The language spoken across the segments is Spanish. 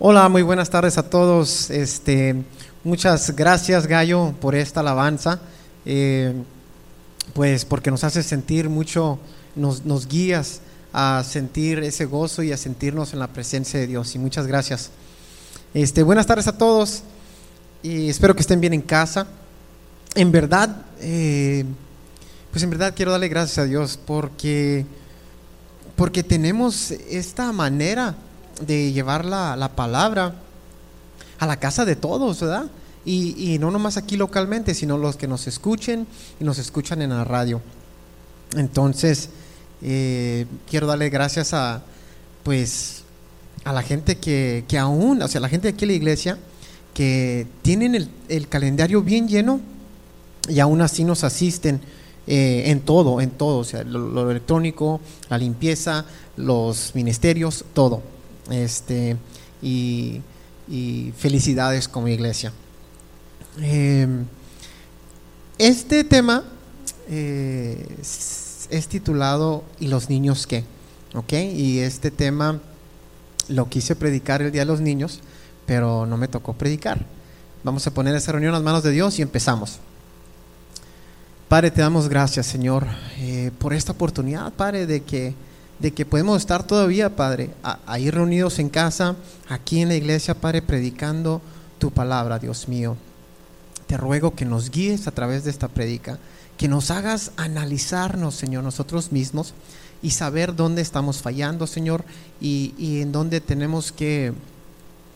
Hola, muy buenas tardes a todos. Este, muchas gracias Gallo por esta alabanza, eh, pues porque nos hace sentir mucho, nos, nos guías a sentir ese gozo y a sentirnos en la presencia de Dios. Y muchas gracias. Este, buenas tardes a todos y espero que estén bien en casa. En verdad, eh, pues en verdad quiero darle gracias a Dios porque, porque tenemos esta manera de llevar la, la palabra a la casa de todos, ¿verdad? Y, y, no nomás aquí localmente, sino los que nos escuchen y nos escuchan en la radio. Entonces, eh, quiero darle gracias a, pues, a la gente que, que aún, o sea, la gente de aquí en la iglesia, que tienen el, el calendario bien lleno y aún así nos asisten eh, en todo, en todo, o sea, lo, lo, electrónico, la limpieza, los ministerios, todo. Este, y, y felicidades como iglesia. Eh, este tema eh, es titulado ¿Y los niños qué? ¿Ok? Y este tema lo quise predicar el Día de los Niños, pero no me tocó predicar. Vamos a poner esa reunión en las manos de Dios y empezamos. Padre, te damos gracias, Señor, eh, por esta oportunidad, Padre, de que, de que podemos estar todavía, Padre, ahí reunidos en casa, aquí en la iglesia, Padre, predicando tu palabra, Dios mío. Te ruego que nos guíes a través de esta predica, que nos hagas analizarnos, Señor, nosotros mismos y saber dónde estamos fallando, Señor, y, y en dónde tenemos que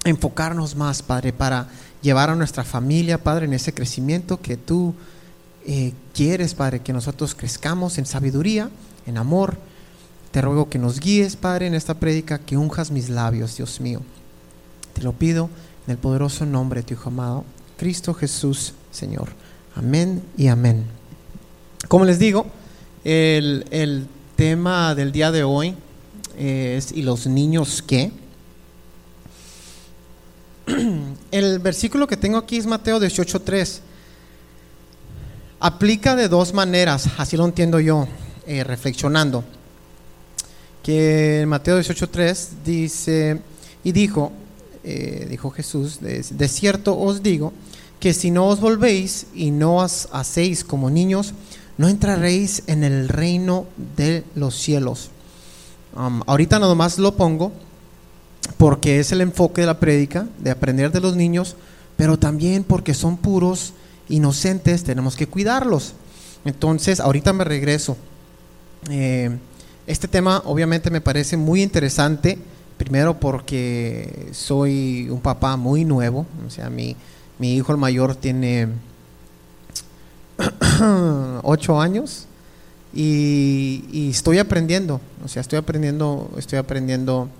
enfocarnos más, Padre, para llevar a nuestra familia, Padre, en ese crecimiento que tú eh, quieres, Padre, que nosotros crezcamos en sabiduría, en amor. Te ruego que nos guíes, Padre, en esta prédica, que unjas mis labios, Dios mío. Te lo pido en el poderoso nombre de tu Hijo amado, Cristo Jesús, Señor. Amén y amén. Como les digo, el, el tema del día de hoy es ¿y los niños qué? El versículo que tengo aquí es Mateo 18.3 aplica de dos maneras, así lo entiendo yo, eh, reflexionando. Que en Mateo 18:3 dice, y dijo, eh, dijo Jesús, de, cierto os digo, que si no os volvéis y no os hacéis como niños, no entraréis en el reino de los cielos. Um, ahorita nada más lo pongo porque es el enfoque de la prédica, de aprender de los niños, pero también porque son puros inocentes, tenemos que cuidarlos. Entonces, ahorita me regreso. Eh, este tema obviamente me parece muy interesante, primero porque soy un papá muy nuevo, o sea, mi, mi hijo el mayor tiene ocho años y, estoy aprendiendo, o sea, estoy aprendiendo, estoy aprendiendo,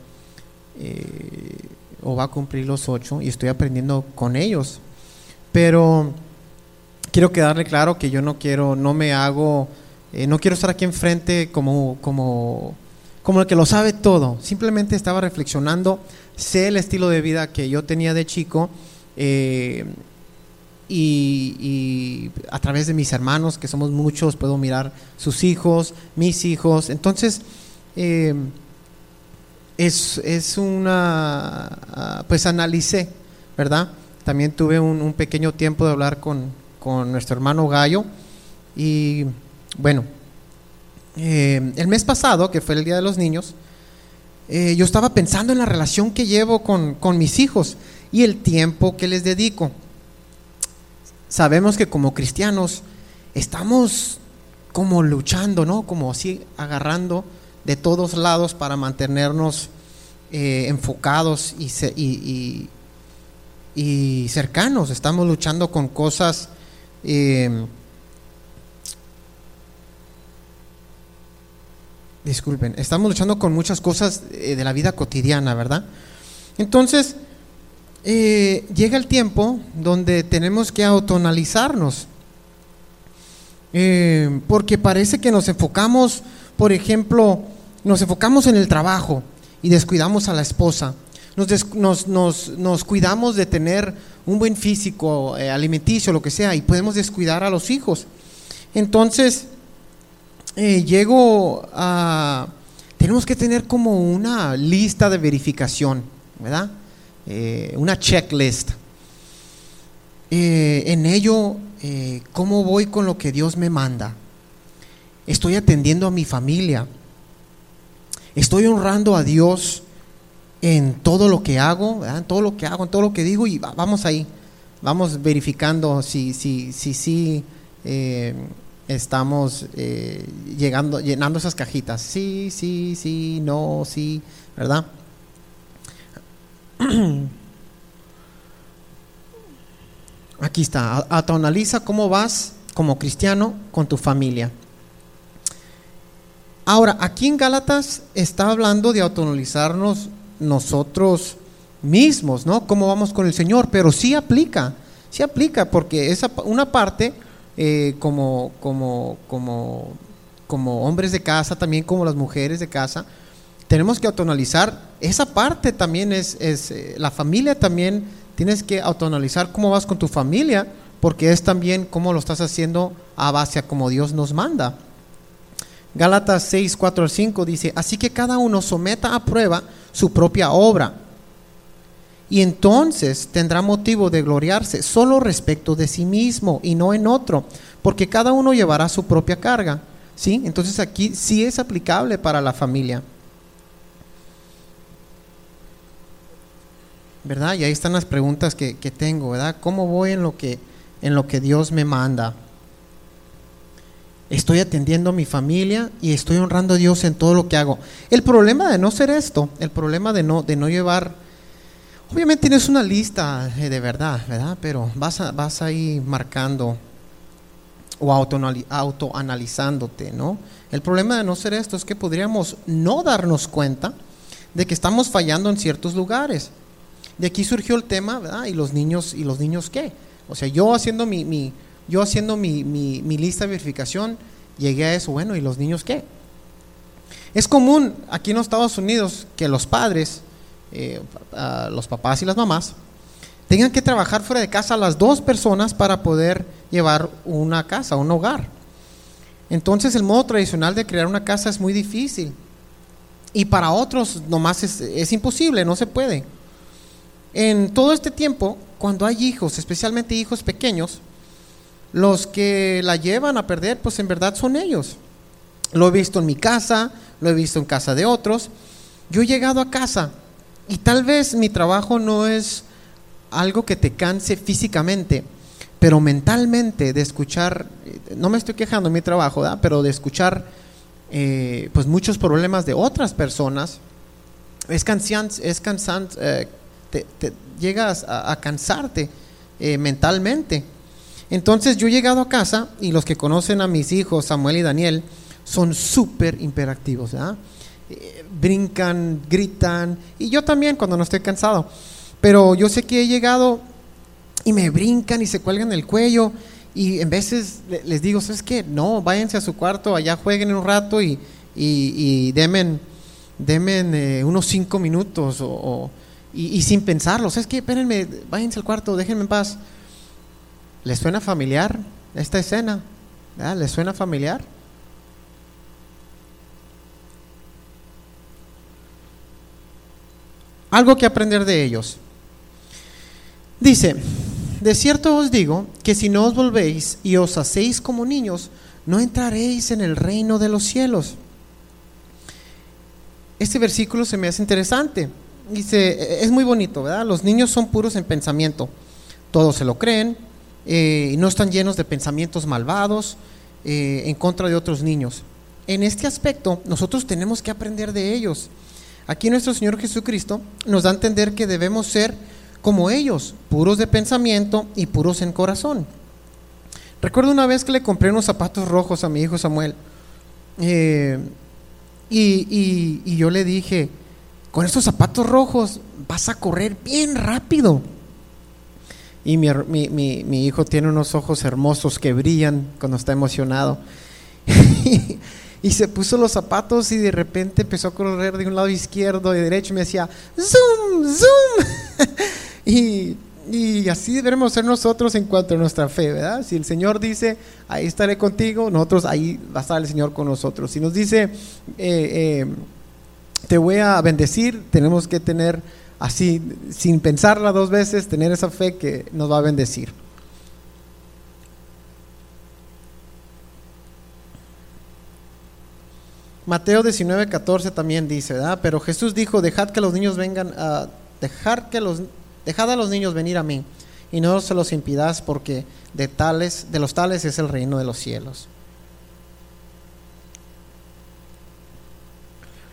eh, o va a cumplir los ocho y estoy aprendiendo con ellos, pero quiero quedarle claro que yo no quiero, no me hago, eh, no quiero estar aquí enfrente como, como, como el que lo sabe todo. Simplemente estaba reflexionando, sé el estilo de vida que yo tenía de chico eh, y, y, a través de mis hermanos, que somos muchos, puedo mirar sus hijos, mis hijos. Entonces, eh, es, es una, pues analicé, ¿verdad? También tuve un, un pequeño tiempo de hablar con, con nuestro hermano Gallo. Y bueno, eh, el mes pasado, que fue el Día de los Niños, eh, yo estaba pensando en la relación que llevo con, con mis hijos y el tiempo que les dedico. Sabemos que como cristianos estamos como luchando, ¿no? Como así agarrando de todos lados para mantenernos eh, enfocados y, y, y, cercanos. Estamos luchando con cosas disculpen, estamos luchando con muchas cosas eh, de la vida cotidiana, ¿verdad? Entonces, eh, llega el tiempo donde tenemos que autonalizarnos. Eh, porque parece que nos enfocamos, por ejemplo, nos enfocamos en el trabajo y descuidamos a la esposa. Nos, nos, nos, cuidamos de tener un buen físico, alimenticio, lo que sea, y podemos descuidar a los hijos. Entonces, eh, llego a... Tenemos que tener como una lista de verificación, ¿verdad? eh, una checklist. Eh, en ello, eh, ¿cómo voy con lo que Dios me manda? Estoy atendiendo a mi familia. Estoy honrando a Dios en todo lo que hago, en todo lo que hago, en todo lo que digo y vamos ahí. Vamos verificando si si si, si estamos llegando, llenando esas cajitas. Sí, sí, sí, no, sí, ¿verdad? Aquí está, autoanaliza cómo vas como cristiano con tu familia. Ahora, aquí en Gálatas está hablando de autoanalizarnos nosotros mismos, ¿no? Cómo vamos con el Señor, pero sí aplica, sí aplica, porque esa una parte eh, como, como, como, como hombres de casa, también como las mujeres de casa, tenemos que autoanalizar, esa parte también es, es eh, la familia también, tienes que autoanalizar cómo vas con tu familia, porque es también cómo lo estás haciendo a base a como Dios nos manda. Gálatas 6, 4 al 5 dice, así que cada uno someta a prueba su propia obra, y entonces tendrá motivo de gloriarse solo respecto de sí mismo y no en otro, porque cada uno llevará su propia carga. ¿Sí? Entonces aquí sí es aplicable para la familia. ¿verdad? Y ahí están las preguntas que, tengo, ¿verdad? ¿Cómo voy en lo que, en lo que Dios me manda? Estoy atendiendo a mi familia y estoy honrando a Dios en todo lo que hago. El problema de no ser esto, el problema de no, de no llevar, obviamente tienes una lista eh, de verdad, ¿verdad? Pero vas, a, vas ahí marcando o autoanalizándote, ¿no? El problema de no ser esto es que podríamos no darnos cuenta de que estamos fallando en ciertos lugares. De aquí surgió el tema, ¿verdad? ¿Y los niños, y los niños qué? O sea, yo haciendo mi, mi yo haciendo mi, mi, lista de verificación, llegué a eso, bueno, ¿y los niños qué? Es común aquí en los Estados Unidos que los padres, eh, los papás y las mamás, tengan que trabajar fuera de casa las dos personas para poder llevar una casa, un hogar. Entonces el modo tradicional de crear una casa es muy difícil. Y para otros nomás es, es imposible, no se puede. En todo este tiempo, cuando hay hijos, especialmente hijos pequeños, los que la llevan a perder, pues en verdad son ellos. Lo he visto en mi casa, lo he visto en casa de otros. Yo he llegado a casa y tal vez mi trabajo no es algo que te canse físicamente, pero mentalmente de escuchar, no me estoy quejando de mi trabajo, pero de escuchar eh, pues muchos problemas de otras personas, es, cansante, es cansante, eh, te, llegas a, cansarte eh, mentalmente. Entonces yo he llegado a casa y los que conocen a mis hijos, Samuel y Daniel, son súper imperativos. Eh, brincan, gritan, y yo también cuando no estoy cansado. Pero yo sé que he llegado y me brincan y se cuelgan el cuello y en veces les digo, ¿sabes qué? No, váyanse a su cuarto, allá jueguen un rato y, y, demen, eh, unos cinco minutos o, y, sin pensarlo. ¿Sabes qué? Espérenme, váyanse al cuarto, déjenme en paz. ¿Les suena familiar esta escena? ¿Les suena familiar? Algo que aprender de ellos. Dice, de cierto os digo que si no os volvéis y os hacéis como niños, no entraréis en el reino de los cielos. Este versículo se me hace interesante dice, es muy bonito, ¿verdad? Los niños son puros en pensamiento, todos se lo creen, eh, y no están llenos de pensamientos malvados eh, en contra de otros niños. En este aspecto, nosotros tenemos que aprender de ellos. Aquí nuestro Señor Jesucristo nos da a entender que debemos ser como ellos, puros de pensamiento y puros en corazón. Recuerdo una vez que le compré unos zapatos rojos a mi hijo Samuel. Eh, y, yo le dije, con estos zapatos rojos vas a correr bien rápido. Y mi, hijo tiene unos ojos hermosos que brillan cuando está emocionado. Y se puso los zapatos y de repente empezó a correr de un lado izquierdo y derecho y me decía, zoom, zoom. y, y, así debemos ser nosotros en cuanto a nuestra fe, ¿verdad? Si el Señor dice, ahí estaré contigo, nosotros ahí va a estar el Señor con nosotros. Si nos dice, eh, eh, te voy a bendecir, tenemos que tener así, sin pensarla dos veces, tener esa fe que nos va a bendecir. Mateo 19, 14 también dice, ¿verdad? Pero Jesús dijo, dejad que los niños vengan a, dejar que los, dejad a los niños venir a mí, y no se los impidáis, porque de tales, de los tales es el reino de los cielos.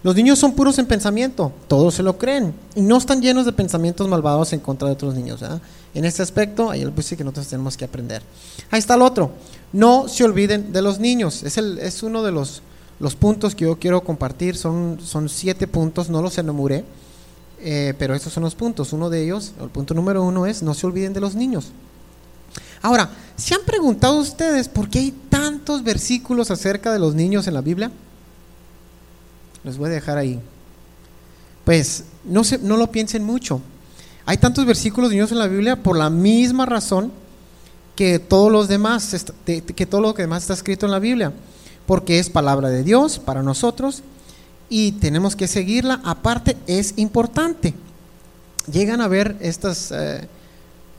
Los niños son puros en pensamiento, todos se lo creen, y no están llenos de pensamientos malvados en contra de otros niños. ¿verdad? En este aspecto, ahí el que nosotros tenemos que aprender. Ahí está el otro, no se olviden de los niños, es uno de los los puntos que yo quiero compartir son, son siete puntos, no los enumuré, eh, pero estos son los puntos. Uno de ellos, el punto número uno es, no se olviden de los niños. Ahora, ¿se han preguntado ustedes por qué hay tantos versículos acerca de los niños en la Biblia? Les voy a dejar ahí. Pues no, se, no lo piensen mucho. Hay tantos versículos de niños en la Biblia por la misma razón que todos los demás, que todo lo que demás está escrito en la Biblia porque es palabra de Dios para nosotros y tenemos que seguirla. Aparte, es importante. Llegan a ver estas, eh,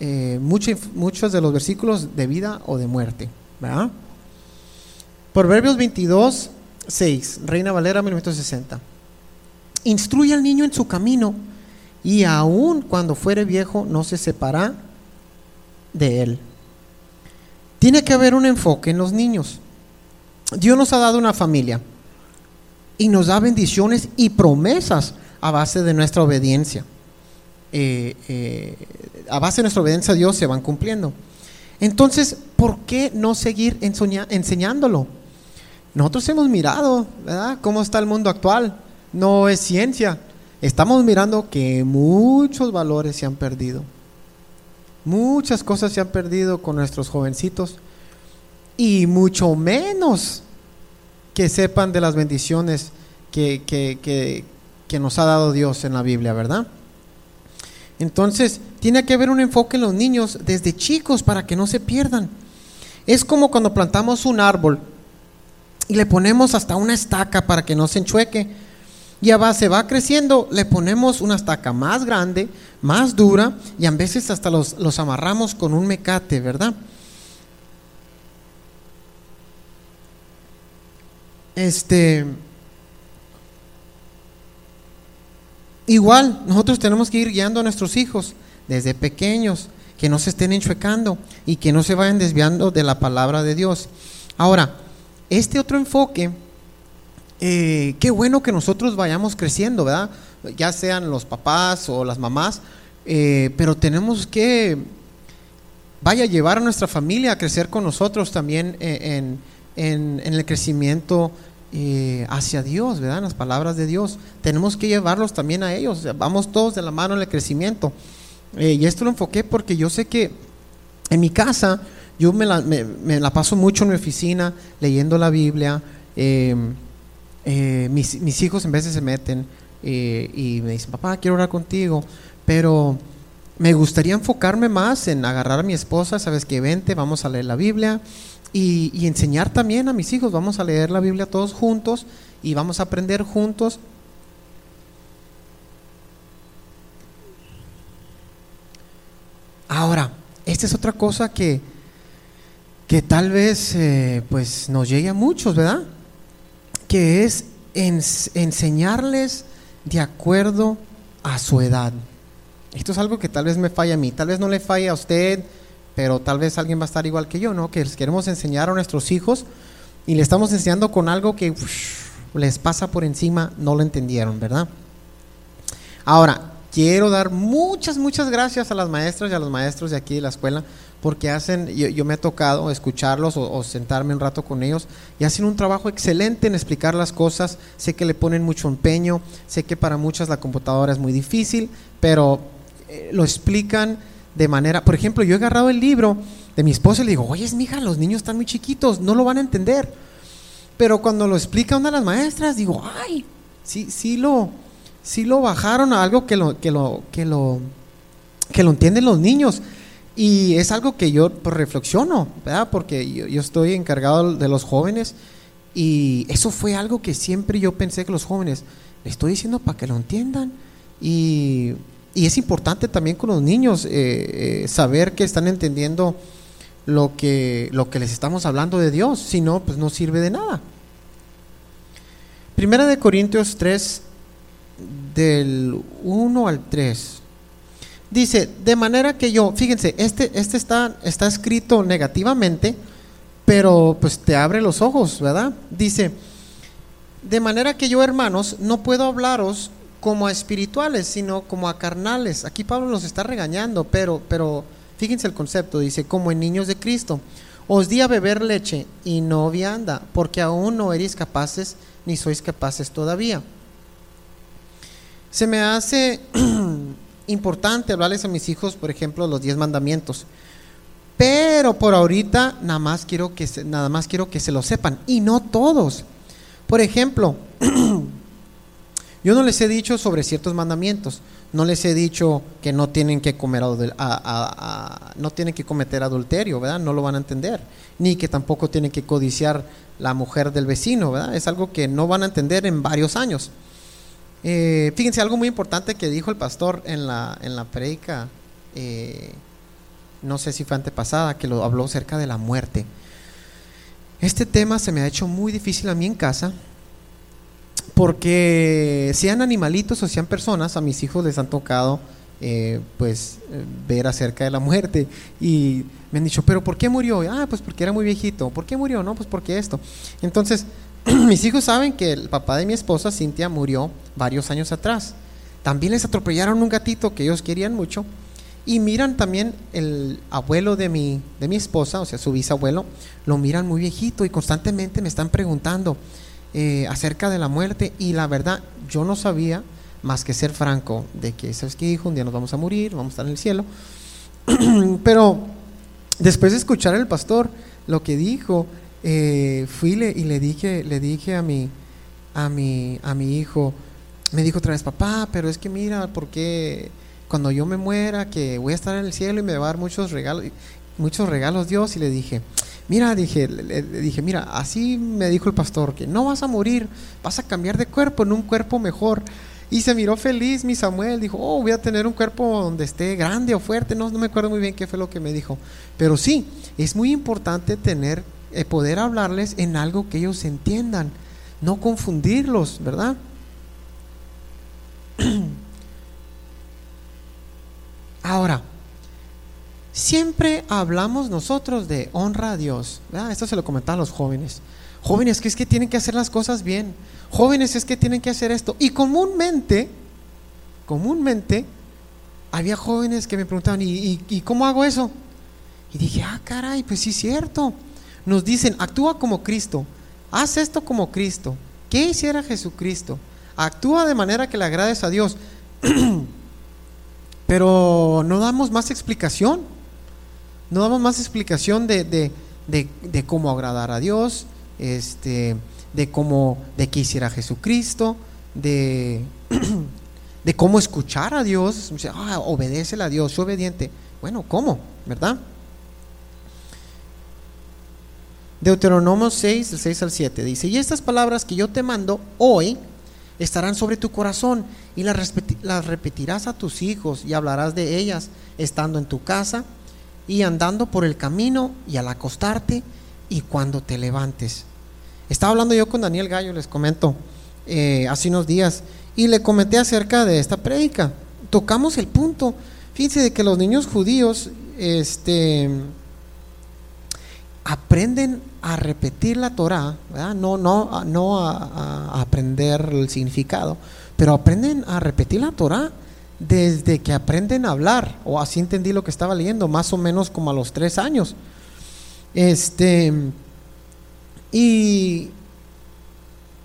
eh, muchos, de los versículos de vida o de muerte. ¿verdad? Proverbios 22, 6, Reina Valera 1960. Instruye al niño en su camino y aun cuando fuere viejo no se separa de él. Tiene que haber un enfoque en los niños. Dios nos ha dado una familia y nos da bendiciones y promesas a base de nuestra obediencia. Eh, eh, a base de nuestra obediencia a Dios se van cumpliendo. Entonces, ¿por qué no seguir enseñándolo? Nosotros hemos mirado, ¿verdad? Cómo está el mundo actual. No es ciencia. Estamos mirando que muchos valores se han perdido. Muchas cosas se han perdido con nuestros jovencitos y mucho menos que sepan de las bendiciones que, que, nos ha dado Dios en la Biblia, ¿verdad? Entonces, tiene que haber un enfoque en los niños desde chicos para que no se pierdan. Es como cuando plantamos un árbol y le ponemos hasta una estaca para que no se enchueque. Y a base va creciendo, le ponemos una estaca más grande, más dura, y a veces hasta los, los amarramos con un mecate, ¿verdad? Este. Igual, nosotros tenemos que ir guiando a nuestros hijos desde pequeños, que no se estén enchuecando y que no se vayan desviando de la palabra de Dios. Ahora, este otro enfoque, eh, qué bueno que nosotros vayamos creciendo, ¿verdad? Ya sean los papás o las mamás, eh, pero tenemos que, vaya, llevar a nuestra familia a crecer con nosotros también en en, el crecimiento eh, hacia Dios, ¿verdad? En las palabras de Dios. Tenemos que llevarlos también a ellos. Vamos todos de la mano en el crecimiento. Eh, y esto lo enfoqué porque yo sé que en mi casa yo me la, me, la paso mucho en mi oficina leyendo la Biblia. Em, eh, mis, mis, hijos en veces se meten y me dicen, papá, quiero orar contigo. Pero me gustaría enfocarme más en agarrar a mi esposa, sabes que vente, vamos a leer la Biblia y, enseñar también a mis hijos. Vamos a leer la Biblia todos juntos y vamos a aprender juntos. Ahora, esta es otra cosa que, que tal vez eh, pues nos llegue a muchos, ¿verdad? Que es enseñarles de acuerdo a su edad. Esto es algo que tal vez me falla a mí, tal vez no le falla a usted, pero tal vez alguien va a estar igual que yo, ¿no? Que les queremos enseñar a nuestros hijos y le estamos enseñando con algo que les pasa por encima, no lo entendieron, ¿verdad? Ahora, quiero dar muchas, muchas gracias a las maestras y a los maestros de aquí de la escuela, porque hacen, yo, me ha tocado escucharlos o, sentarme un rato con ellos y hacen un trabajo excelente en explicar las cosas, sé que le ponen mucho empeño, sé que para muchas la computadora es muy difícil, pero eh, lo explican de manera, por ejemplo, yo he agarrado el libro de mi esposa y le digo, oye, mija, los niños están muy chiquitos, no lo van a entender. Pero cuando lo explica una de las maestras, digo, ay, sí, sí lo, sí lo bajaron a algo que lo, que lo, que lo, que lo entienden los niños. Y es algo que yo pues, reflexiono, ¿verdad? Porque yo, yo, estoy encargado de los jóvenes y eso fue algo que siempre yo pensé que los jóvenes, le estoy diciendo para que lo entiendan. Y y es importante también con los niños saber que están entendiendo lo que, lo que les estamos hablando de Dios, si no, pues no sirve de nada. Primera de Corintios 3, del 1 al 3. Dice, de manera que yo, fíjense, este, este está, está escrito negativamente, pero pues te abre los ojos, ¿verdad? Dice, de manera que yo, hermanos, no puedo hablaros como a espirituales, sino como a carnales. Aquí Pablo nos está regañando, pero, pero fíjense el concepto, dice, como en niños de Cristo. Os di a beber leche y no vianda, porque aún no eres capaces, ni sois capaces todavía. Se me hace importante hablarles a mis hijos, por ejemplo, los diez mandamientos. Pero por ahorita nada más quiero que se, nada más quiero que se lo sepan y no todos. Por ejemplo, yo no les he dicho sobre ciertos mandamientos. No les he dicho que no tienen que comer no tienen que cometer adulterio, ¿verdad? No lo van a entender. Ni que tampoco tienen que codiciar la mujer del vecino, ¿verdad? Es algo que no van a entender en varios años. Eh, fíjense, algo muy importante que dijo el pastor en la, en la predica, eh, no sé si fue antepasada, que lo habló acerca de la muerte. Este tema se me ha hecho muy difícil a mí en casa, porque sean animalitos o sean personas, a mis hijos les han tocado eh, pues ver acerca de la muerte y me han dicho, pero ¿por qué murió? Ah, pues porque era muy viejito. ¿Por qué murió? No, pues porque esto. Entonces, mis hijos saben que el papá de mi esposa, Cintia, murió varios años atrás. También les atropellaron un gatito que ellos querían mucho. Y miran también el abuelo de mi, de mi esposa, o sea, su bisabuelo, lo miran muy viejito y constantemente me están preguntando eh, acerca de la muerte. Y la verdad, yo no sabía más que ser franco de que, ¿sabes qué, hijo? Un día nos vamos a morir, vamos a estar en el cielo. Pero después de escuchar al pastor lo que dijo, eh, fui y le dije, le dije a mi, a mi, a mi hijo, me dijo otra vez, papá, pero es que mira, porque cuando yo me muera, que voy a estar en el cielo y me va a dar muchos regalos, muchos regalos Dios, y le dije, mira, dije, le, dije, mira, así me dijo el pastor, que no vas a morir, vas a cambiar de cuerpo en un cuerpo mejor. Y se miró feliz mi Samuel, dijo, oh, voy a tener un cuerpo donde esté grande o fuerte, no, no me acuerdo muy bien qué fue lo que me dijo. Pero sí, es muy importante tener eh, poder hablarles en algo que ellos entiendan, no confundirlos, ¿verdad? Ahora, siempre hablamos nosotros de honra a Dios. Esto se lo comentaba a los jóvenes. Jóvenes, que es que tienen que hacer las cosas bien. Jóvenes, es que tienen que hacer esto. Y comúnmente, comúnmente, había jóvenes que me preguntaban, ¿y, y cómo hago eso? Y dije, ah, caray, pues sí es cierto nos dicen, actúa como Cristo, haz esto como Cristo. ¿Qué hiciera Jesucristo? Actúa de manera que le agrades a Dios. Pero no damos más explicación. No damos más explicación de, de, cómo agradar a Dios, este, de cómo, de qué hiciera Jesucristo, de, de cómo escuchar a Dios. Ah, obedece a Dios, soy obediente. Bueno, ¿cómo? ¿Verdad? Deuteronomio 6, del 6 al 7, dice, y estas palabras que yo te mando hoy estarán sobre tu corazón y las repetirás a tus hijos y hablarás de ellas estando en tu casa y andando por el camino y al acostarte y cuando te levantes. Estaba hablando yo con Daniel Gallo, les comento, eh, hace unos días, y le comenté acerca de esta prédica. Tocamos el punto. Fíjense de que los niños judíos, este, aprenden a repetir la Torah, no, no, no a, aprender el significado, pero aprenden a repetir la Torah desde que aprenden a hablar, o así entendí lo que estaba leyendo, más o menos como a los tres años. Este, y,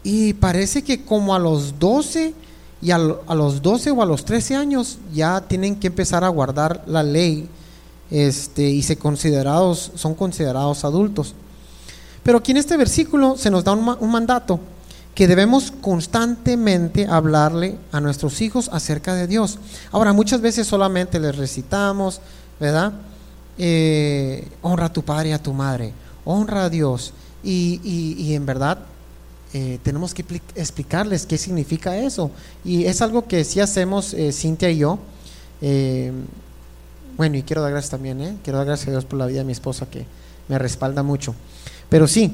y parece que como a los 12 y a, a los 12 o a los 13 años ya tienen que empezar a guardar la ley este, y se considerados, son considerados adultos. Pero aquí en este versículo se nos da un, mandato que debemos constantemente hablarle a nuestros hijos acerca de Dios. Ahora, muchas veces solamente les recitamos, ¿verdad? Eh, honra a tu padre y a tu madre, honra a Dios. Y, en verdad eh, tenemos que explicarles qué significa eso. Y es algo que sí hacemos eh, Cintia y yo. Eh, bueno, y quiero dar gracias también, ¿eh? quiero dar gracias a Dios por la vida de mi esposa que me respalda mucho. Pero sí,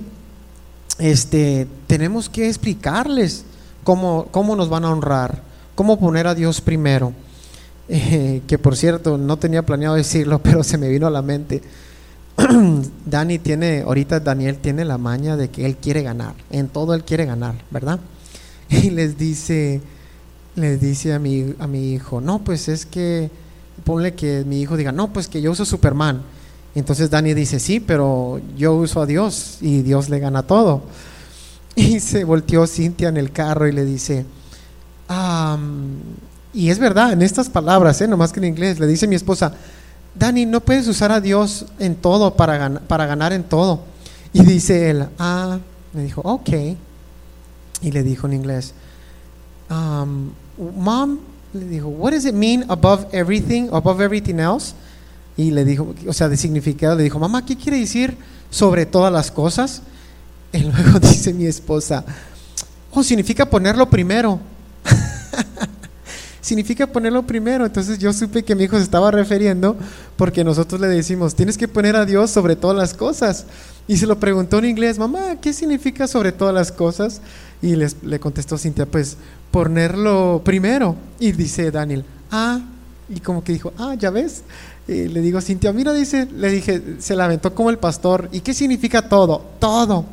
este, tenemos que explicarles cómo, cómo nos van a honrar, cómo poner a Dios primero. Eh, que por cierto, no tenía planeado decirlo, pero se me vino a la mente. Dani tiene, ahorita Daniel tiene la maña de que él quiere ganar, en todo él quiere ganar, ¿verdad? Y les dice, les dice a mi, a mi hijo, no, pues es que, ponle que mi hijo diga, no, pues que yo uso Superman. Entonces Dani dice, sí, pero yo uso a Dios y Dios le gana todo. Y se volteó Cintia en el carro y le dice, y es verdad, en estas palabras, ¿eh? nomás que en inglés, le dice mi esposa, Dani, no puedes usar a Dios en todo para, para ganar en todo. Y dice él, ah, me dijo, ok. Y le dijo en inglés, um, Mom, le dijo, what does it mean above everything, above everything else? Y le dijo, o sea, de significado, le dijo, mamá, ¿qué quiere decir sobre todas las cosas? Y luego dice mi esposa, oh, significa ponerlo primero. significa ponerlo primero. Entonces yo supe que mi hijo se estaba refiriendo porque nosotros le decimos, tienes que poner a Dios sobre todas las cosas. Y se lo preguntó en inglés, mamá, ¿qué significa sobre todas las cosas? Y les, le contestó Cintia, pues ponerlo primero. Y dice Daniel, ah, y como que dijo, ah, ya ves. Y le digo Cintia, mira, dice, le dije, se lamentó como el pastor. ¿Y qué significa todo? Todo.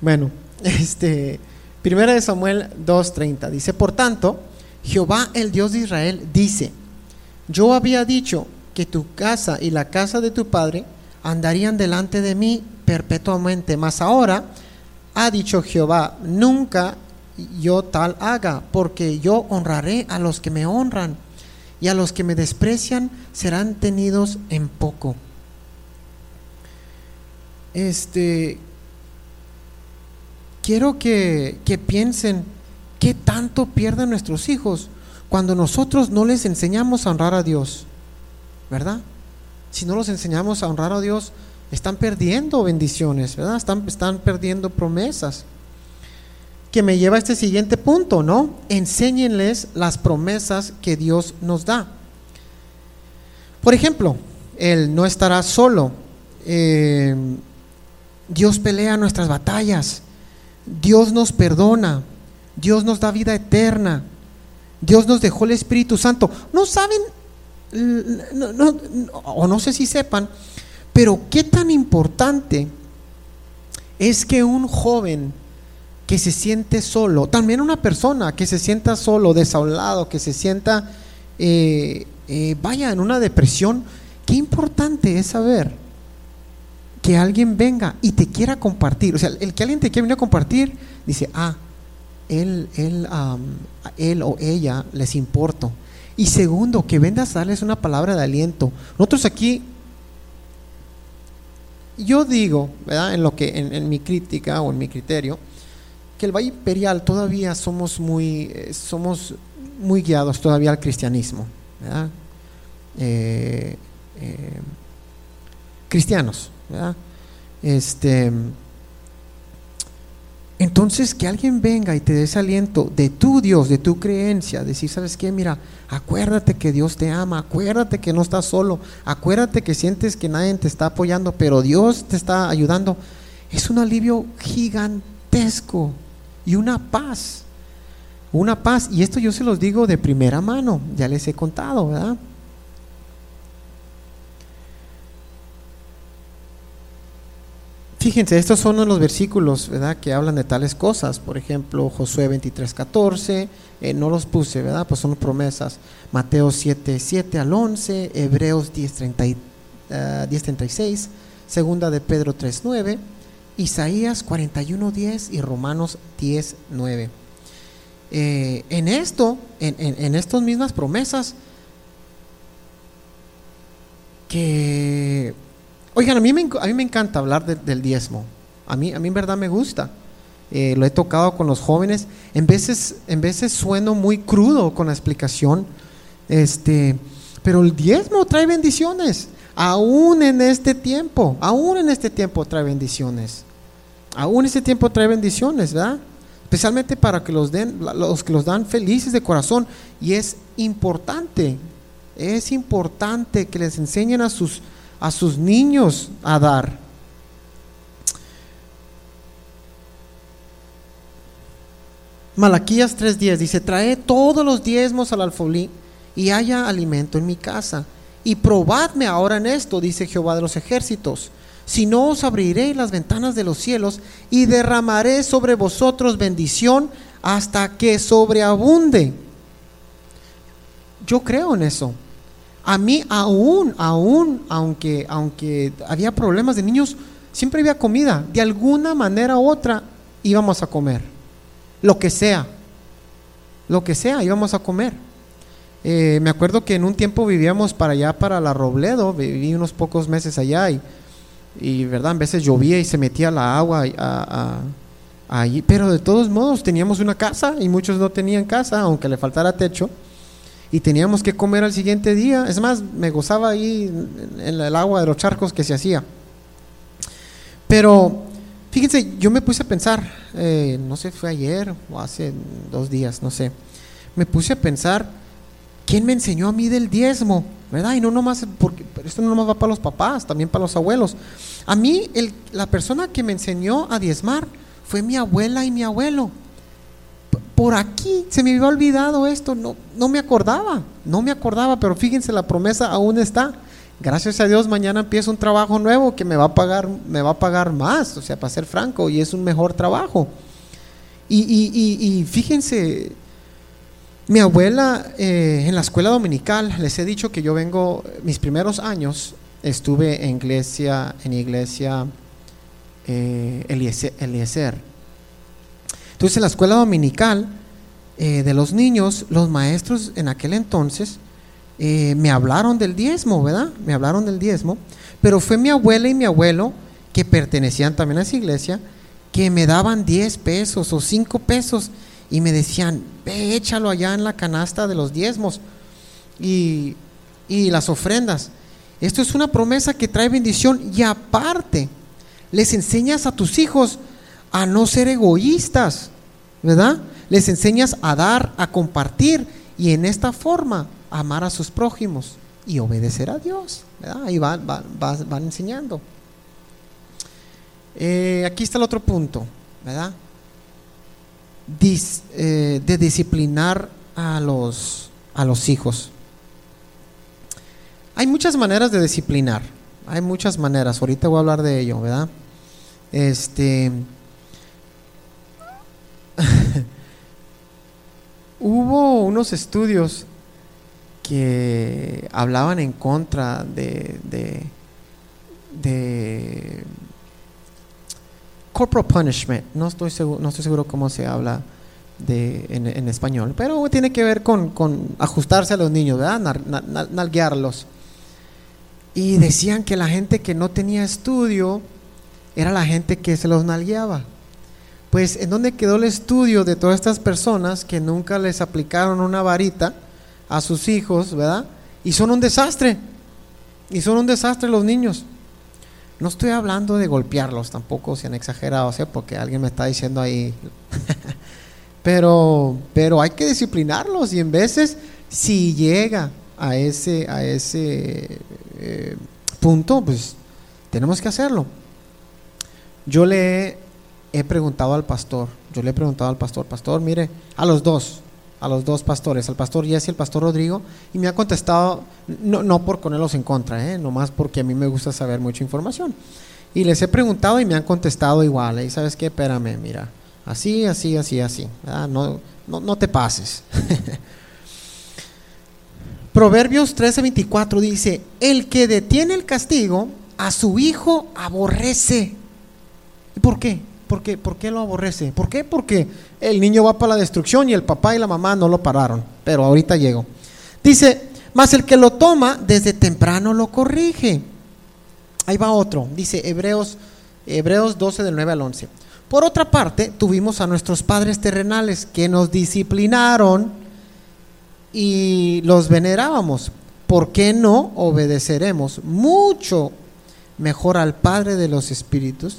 Bueno, este, primera de Samuel 2.30 dice, por tanto, Jehová el Dios de Israel dice, yo había dicho que tu casa y la casa de tu padre andarían delante de mí perpetuamente, mas ahora ha dicho Jehová, nunca yo tal haga, porque yo honraré a los que me honran y a los que me desprecian serán tenidos en poco. Este, quiero que, que piensen qué tanto pierden nuestros hijos cuando nosotros no les enseñamos a honrar a Dios, ¿verdad? Si no los enseñamos a honrar a Dios, están perdiendo bendiciones, ¿verdad? Están, están perdiendo promesas. Que me lleva a este siguiente punto, ¿no? Enséñenles las promesas que Dios nos da. Por ejemplo, Él no estará solo. Eh, Dios pelea nuestras batallas. Dios nos perdona, Dios nos da vida eterna, Dios nos dejó el Espíritu Santo. No saben, o no sé si sepan, pero qué tan importante es que un joven que se siente solo, también una persona que se sienta solo, desaulado, que se sienta, eh, eh, vaya en una depresión, qué importante es saber que alguien venga y te quiera compartir, o sea, el que alguien te quiera venir a compartir, dice, ah, él, él, él o ella les importo. Y segundo, que vendas a darles una palabra de aliento. Nosotros aquí, yo digo, ¿verdad? En lo que, en, mi crítica o en mi criterio, que el Valle Imperial todavía somos muy, eh, somos muy guiados todavía al cristianismo, ¿verdad? Eh, eh, cristianos, este, entonces, que alguien venga y te dé ese aliento de tu Dios, de tu creencia, decir, ¿sabes qué? Mira, acuérdate que Dios te ama, acuérdate que no estás solo, acuérdate que sientes que nadie te está apoyando, pero Dios te está ayudando. Es un alivio gigantesco y una paz, una paz. Y esto yo se los digo de primera mano, ya les he contado, ¿verdad? Fíjense, estos son los versículos ¿verdad? que hablan de tales cosas. Por ejemplo, Josué 23, 14, eh, no los puse, ¿verdad? Pues son promesas. Mateo 7, 7 al 11, Hebreos 10, 36, Segunda de Pedro 3, 9, Isaías 41, 10 y Romanos 10, 9. Eh, en esto, en, en estas mismas promesas, que Oigan, a mí me, a mí me encanta hablar del diezmo. A mí, a mí en verdad me gusta. Eh, lo he tocado con los jóvenes. En veces, en veces sueno muy crudo con la explicación. Este, pero el diezmo trae bendiciones. Aún en este tiempo, aún en este tiempo trae bendiciones. Aún en este tiempo trae bendiciones, ¿verdad? especialmente para que los den, los que los dan felices de corazón. Y es importante, es importante que les enseñen a sus, a sus niños a dar. Malaquías 3:10 dice, trae todos los diezmos al alfolí y haya alimento en mi casa. Y probadme ahora en esto, dice Jehová de los ejércitos. Si no os abriré las ventanas de los cielos y derramaré sobre vosotros bendición hasta que sobreabunde. Yo creo en eso. A mí aún, aún, aunque, aunque había problemas de niños, siempre había comida. De alguna manera u otra íbamos a comer. Lo que sea. Lo que sea, íbamos a comer. Eh, me acuerdo que en un tiempo vivíamos para allá, para la Robledo, viví unos pocos meses allá y, verdad, a veces llovía y se metía la agua allí, pero de todos modos teníamos una casa y muchos no tenían casa, aunque le faltara techo, y teníamos que comer al siguiente día. Es más, me gozaba ahí en el agua de los charcos que se hacía. Pero fíjense, yo me puse a pensar, eh, no sé, fue ayer o hace dos días, no sé, me puse a pensar ¿quién me enseñó a mí del diezmo? ¿Verdad? Y no nomás, porque esto no nomás va para los papás, también para los abuelos. A mí, la persona que me enseñó a diezmar fue mi abuela y mi abuelo. Por aquí se me había olvidado esto, no, no me acordaba, no me acordaba, pero fíjense, la promesa aún está. Gracias a Dios, mañana empiezo un trabajo nuevo que me va a pagar, me va a pagar más, o sea, para ser franco, y es un mejor trabajo. Y, y, y fíjense, mi abuela eh, en la escuela dominical, les he dicho que yo vengo, mis primeros años estuve en iglesia, en iglesia eh, Eliezer. Entonces en la escuela dominical eh, de los niños, los maestros en aquel entonces eh, me hablaron del diezmo, ¿verdad? Me hablaron del diezmo, pero fue mi abuela y mi abuelo que pertenecían también a esa iglesia que me daban 10 pesos o 5 pesos y me decían, ve, échalo allá en la canasta de los diezmos y, y las ofrendas. Esto es una promesa que trae bendición y aparte les enseñas a tus hijos a no ser egoístas, ¿verdad? Les enseñas a dar, a compartir y en esta forma amar a sus prójimos y obedecer a Dios, ¿verdad? Ahí van, van, van enseñando. Eh, aquí está el otro punto, ¿verdad? Eh, de disciplinar a los, a los hijos. Hay muchas maneras de disciplinar, hay muchas maneras, ahorita voy a hablar de ello, ¿verdad? Este hubo unos estudios que hablaban en contra de, corporal punishment, no estoy seguro, no estoy seguro cómo se habla de, en, español, pero tiene que ver con, ajustarse a los niños, ¿verdad? nalguearlos. Y decían que la gente que no tenía estudio era la gente que se los nalgueaba. Pues, ¿en dónde quedó el estudio de todas estas personas que nunca les aplicaron una varita a sus hijos, ¿verdad? Y son un desastre. Y son un desastre los niños. No estoy hablando de golpearlos tampoco, si han exagerado, ¿sí? porque alguien me está diciendo ahí. pero, pero hay que disciplinarlos y en veces, si llega a ese, a ese eh, punto, pues tenemos que hacerlo. Yo le he preguntado al pastor, yo le he preguntado al pastor, pastor, mire, a los dos, a los dos pastores, al pastor Jesse y al pastor Rodrigo, y me ha contestado, no, no por ponerlos en contra, ¿eh? nomás porque a mí me gusta saber mucha información. Y les he preguntado y me han contestado igual, ¿y sabes qué? Espérame, mira, así, así, así, así, no, no, no te pases. Proverbios 13:24 dice, el que detiene el castigo, a su hijo aborrece. ¿Y por qué? ¿Por qué? ¿Por qué lo aborrece? ¿Por qué? Porque el niño va para la destrucción y el papá y la mamá no lo pararon. Pero ahorita llego. Dice, más el que lo toma desde temprano lo corrige. Ahí va otro. Dice Hebreos, Hebreos 12 del 9 al 11. Por otra parte, tuvimos a nuestros padres terrenales que nos disciplinaron y los venerábamos. ¿Por qué no obedeceremos mucho mejor al Padre de los Espíritus?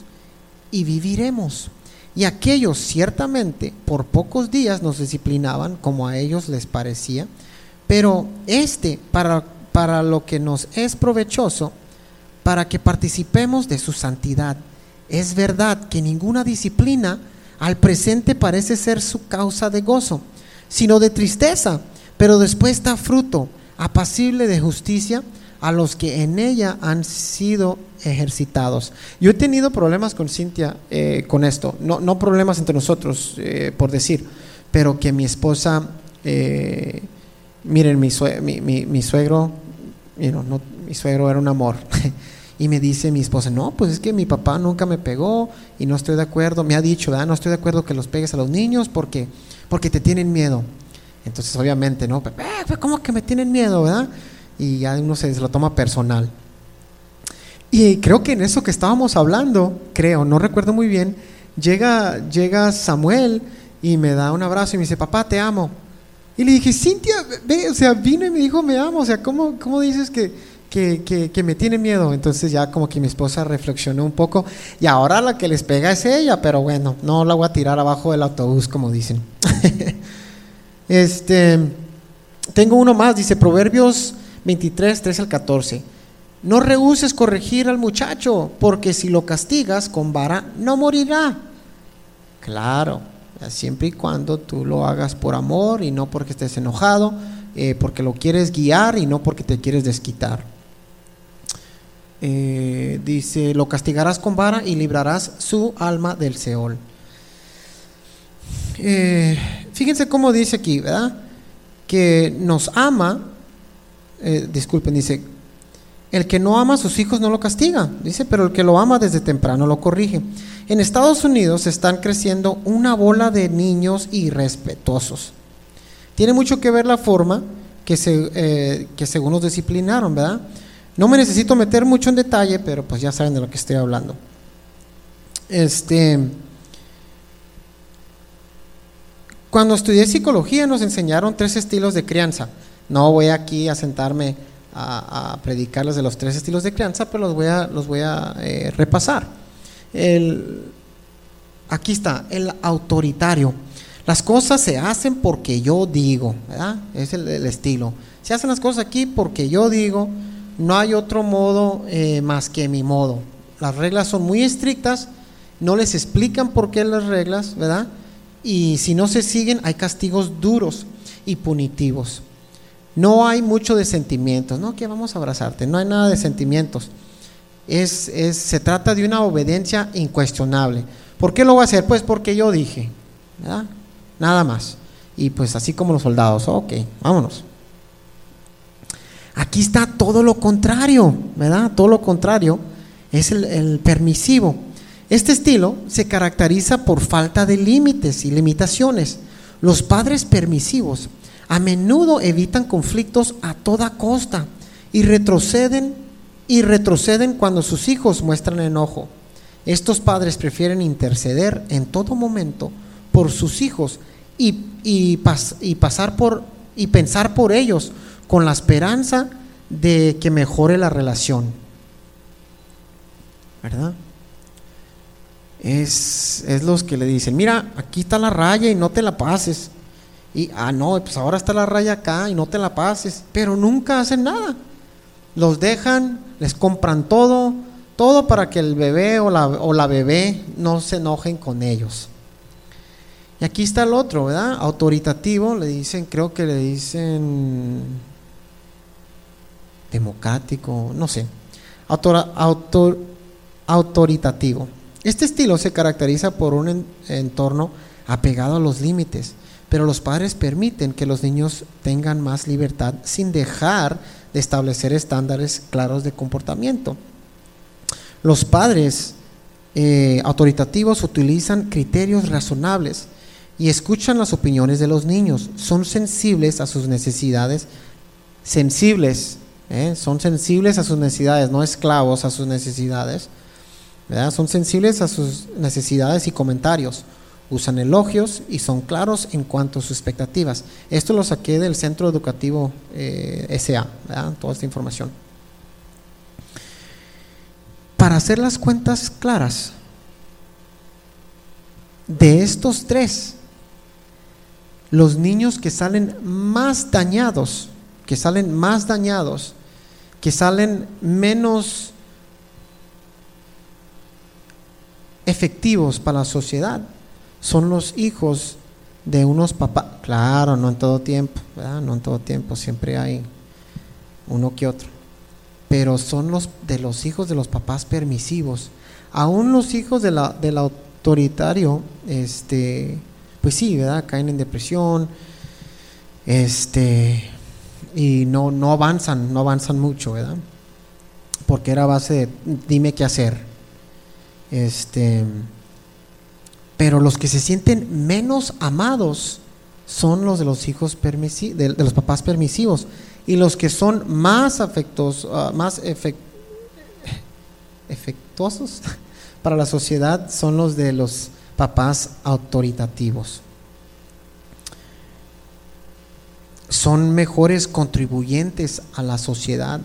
Y viviremos. Y aquellos ciertamente por pocos días nos disciplinaban como a ellos les parecía, pero este para, para lo que nos es provechoso, para que participemos de su santidad. Es verdad que ninguna disciplina al presente parece ser su causa de gozo, sino de tristeza, pero después da fruto apacible de justicia a los que en ella han sido ejercitados. Yo he tenido problemas con Cintia eh, con esto, no, no, problemas entre nosotros, eh, por decir, pero que mi esposa, eh, miren, mi, mi, mi, suegro, no, mi suegro era un amor. y me dice mi esposa, no, pues es que mi papá nunca me pegó y no estoy de acuerdo, me ha dicho, ¿verdad? no estoy de acuerdo que los pegues a los niños porque, porque te tienen miedo. Entonces, obviamente, ¿no? ¿Cómo que me tienen miedo, verdad? Y ya uno se, lo toma personal. Y creo que en eso que estábamos hablando, creo, no recuerdo muy bien, llega, llega Samuel y me da un abrazo y me dice, papá, te amo. Y le dije, Cintia, ve, o sea, vino y me dijo, me amo, o sea, ¿cómo, cómo dices que, que, que, me tiene miedo? Entonces ya como que mi esposa reflexionó un poco y ahora la que les pega es ella, pero bueno, no la voy a tirar abajo del autobús, como dicen. este, tengo uno más, dice Proverbios 23, 3 al 14. No rehuses corregir al muchacho, porque si lo castigas con vara, no morirá. Claro, siempre y cuando tú lo hagas por amor y no porque estés enojado, eh, porque lo quieres guiar y no porque te quieres desquitar. Eh, dice, lo castigarás con vara y librarás su alma del Seol. Eh, fíjense cómo dice aquí, ¿verdad? Que nos ama eh, disculpen, dice, el que no ama a sus hijos no lo castiga, dice, pero el que lo ama desde temprano lo corrige. En Estados Unidos están creciendo una bola de niños irrespetuosos. Tiene mucho que ver la forma que, se, eh, que según nos disciplinaron, ¿verdad? No me necesito meter mucho en detalle, pero pues ya saben de lo que estoy hablando. Este, cuando estudié psicología nos enseñaron tres estilos de crianza. No voy aquí a sentarme a, predicarles de los tres estilos de crianza, pero los voy a, los voy a eh, repasar. Aquí está, el autoritario. Las cosas se hacen porque yo digo, ¿verdad? Es el, estilo. Se hacen las cosas aquí porque yo digo, no hay otro modo eh, más que mi modo. Las reglas son muy estrictas, no les explican por qué las reglas, ¿verdad? Y si no se siguen, hay castigos duros y punitivos. No hay mucho de sentimientos, no que vamos a abrazarte, no hay nada de sentimientos. Es, es, se trata de una obediencia incuestionable. ¿Por qué lo voy a hacer? Pues porque yo dije, nada más. Y pues así como los soldados, ok, vámonos. Aquí está todo lo contrario, ¿verdad? Todo lo contrario es el permisivo. Este estilo se caracteriza por falta de límites y limitaciones. Los padres permisivos a menudo evitan conflictos a toda costa y retroceden y retroceden cuando sus hijos muestran enojo. Estos padres prefieren interceder en todo momento por sus hijos y, y, pasar por y pensar por ellos con la esperanza de que mejore la relación. ¿Verdad? Es, es los que le dicen, mira, aquí está la raya y no te la pases. Y, ah, no, pues ahora está la raya acá y no te la pases. Pero nunca hacen nada. Los dejan, les compran todo, todo para que el bebé o la, o la bebé no se enojen con ellos. Y aquí está el otro, ¿verdad? Autoritativo, le dicen, creo que le dicen democrático, no sé. Autor, autoritativo. Este estilo se caracteriza por un entorno apegado a los límites pero los padres permiten que los niños tengan más libertad sin dejar de establecer estándares claros de comportamiento. Los padres eh, autoritativos utilizan criterios razonables y escuchan las opiniones de los niños. Son sensibles a sus necesidades, sensibles, ¿eh? son sensibles a sus necesidades, no esclavos a sus necesidades. Son sensibles a sus necesidades y comentarios usan elogios y son claros en cuanto a sus expectativas. Esto lo saqué del Centro Educativo eh, SA, toda esta información. Para hacer las cuentas claras, de estos tres, los niños que salen más dañados, que salen más dañados, que salen menos efectivos para la sociedad, son los hijos de unos papás. Claro, no en todo tiempo, ¿verdad? No en todo tiempo, siempre hay uno que otro. Pero son los de los hijos de los papás permisivos. Aún los hijos de la, del autoritario, este, pues sí, ¿verdad? Caen en depresión, este, y no, no avanzan, no avanzan mucho, ¿verdad? Porque era base de dime qué hacer. Este, pero los que se sienten menos amados son los de los hijos permisivos, de, los papás permisivos. Y los que son más afectos, ah, más efectuosos para la sociedad son los de los papás autoritativos. Son mejores contribuyentes a la sociedad,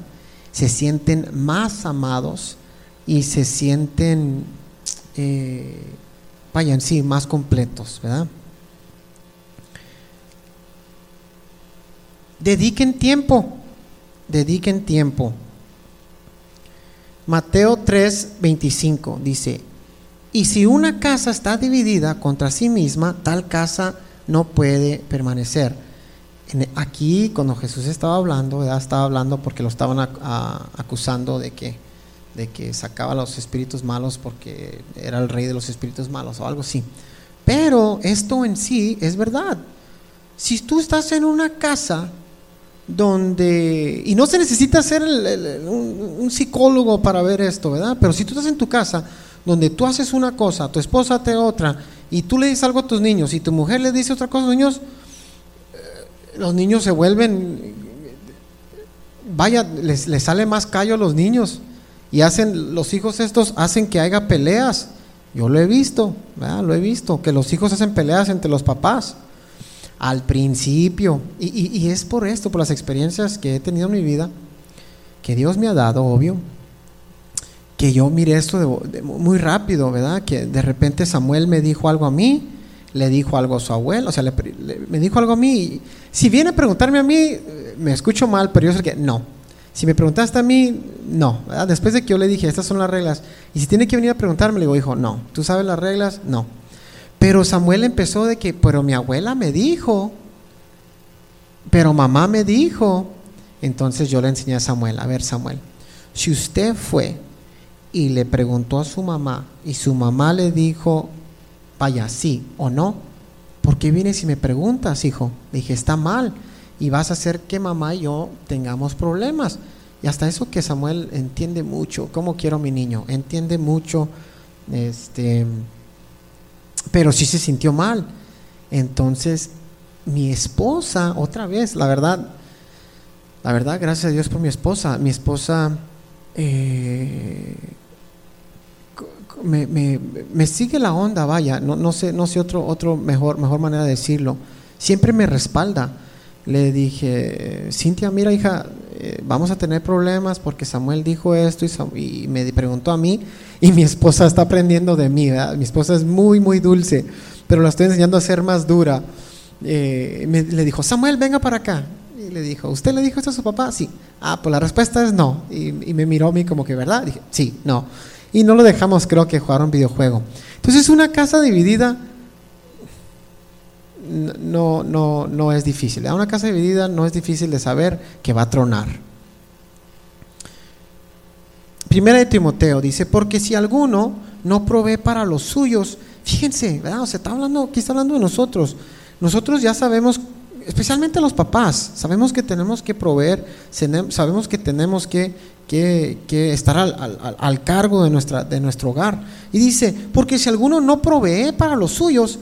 se sienten más amados y se sienten eh, vayan, sí, más completos, ¿verdad? Dediquen tiempo, dediquen tiempo. Mateo 3, 25 dice, y si una casa está dividida contra sí misma, tal casa no puede permanecer. aquí, cuando Jesús estaba hablando, ¿verdad? estaba hablando porque lo estaban acusando de que de que sacaba los espíritus malos porque era el rey de los espíritus malos o algo así. Pero esto en sí es verdad. Si tú estás en una casa donde, y no se necesita ser un, psicólogo para ver esto, ¿verdad? Pero si tú estás en tu casa donde tú haces una cosa, tu esposa te otra, y tú le dices algo a tus niños, y tu mujer le dice otra cosa a los niños, eh, los niños se vuelven, vaya, les, les sale más callo a los niños. Y hacen, los hijos estos hacen que haya peleas. Yo lo he visto, lo he visto, que los hijos hacen peleas entre los papás. Al principio. Y, es por esto, por las experiencias que he tenido en mi vida, que Dios me ha dado, obvio, que yo miré esto muy rápido, ¿verdad? Que de repente Samuel me dijo algo a mí, le dijo algo a su abuelo, o sea, me dijo algo a mí. Si viene a preguntarme a mí, me escucho mal, pero yo sé que no si me preguntaste a mí, no. Después de que yo le dije, estas son las reglas, y si tiene que venir a preguntarme, le digo, hijo, no. ¿Tú sabes las reglas? No. Pero Samuel empezó de que, pero mi abuela me dijo, pero mamá me dijo. Entonces yo le enseñé a Samuel, a ver Samuel, si usted fue y le preguntó a su mamá y su mamá le dijo, vaya, sí o no, ¿por qué vienes y me preguntas, hijo? dije, está mal y vas a hacer que mamá y yo tengamos problemas. Y hasta eso que Samuel entiende mucho, ¿cómo quiero a mi niño? Entiende mucho, este, pero sí se sintió mal. Entonces, mi esposa, otra vez, la verdad, la verdad, gracias a Dios por mi esposa. Mi esposa eh, me, sigue la onda, vaya, no, no sé, no sé otro, otro mejor, mejor manera de decirlo. Siempre me respalda le dije, Cintia, mira hija, eh, vamos a tener problemas porque Samuel dijo esto y, me preguntó a mí y mi esposa está aprendiendo de mí, mi esposa es muy, muy dulce, pero la estoy enseñando a ser más dura. Eh, le dijo, Samuel, venga para acá. Y le dijo, ¿usted le dijo esto a su papá? Sí. Ah, pues la respuesta es no. Y, me miró a mí como que, ¿verdad? Dije, sí, no. Y no lo dejamos, creo que jugar un videojuego. Entonces, una casa dividida no, no, no es difícil. A una casa dividida no es difícil de saber que va a tronar. Primera de Timoteo dice, porque si alguno no provee para los suyos, fíjense, ¿verdad? O está hablando, aquí está hablando de nosotros. Nosotros ya sabemos, especialmente los papás, sabemos que tenemos que proveer, sabemos que tenemos que, que, estar al, al, cargo de, nuestra, de nuestro hogar. Y dice, porque si alguno no provee para los suyos,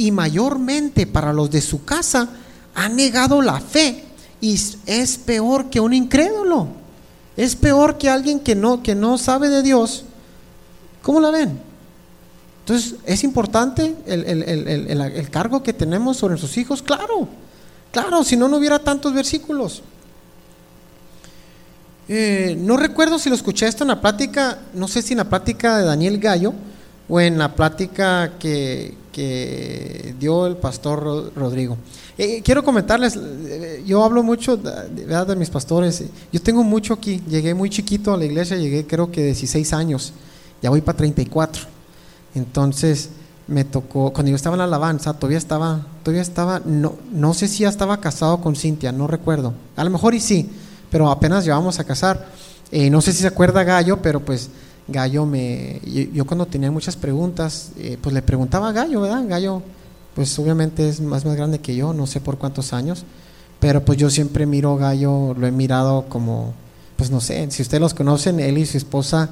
y mayormente para los de su casa, ha negado la fe y es peor que un incrédulo. Es peor que alguien que no, que no sabe de Dios. ¿Cómo la ven? Entonces, ¿es importante el, cargo que tenemos sobre nuestros hijos? Claro, claro, si no, no hubiera tantos versículos. Eh, no recuerdo si lo escuché esto en la plática, no sé si en la plática de Daniel Gallo o en la plática que, que dio el pastor Rodrigo. Eh, quiero comentarles, eh, yo hablo mucho de, mis pastores, yo tengo mucho aquí, llegué muy chiquito a la iglesia, llegué creo que 16 años, ya voy para 34. Entonces me tocó, cuando yo estaba en la alabanza, todavía estaba, todavía estaba, no, no sé si ya estaba casado con Cintia, no recuerdo, a lo mejor y sí, pero apenas llevamos a casar. Eh, no sé si se acuerda Gallo, pero pues Gallo me, yo, cuando tenía muchas preguntas, eh, pues le preguntaba a Gallo, ¿verdad? Gallo, pues obviamente es más, más grande que yo, no sé por cuántos años, pero pues yo siempre miro a Gallo, lo he mirado como, pues no sé, si ustedes los conocen, él y su esposa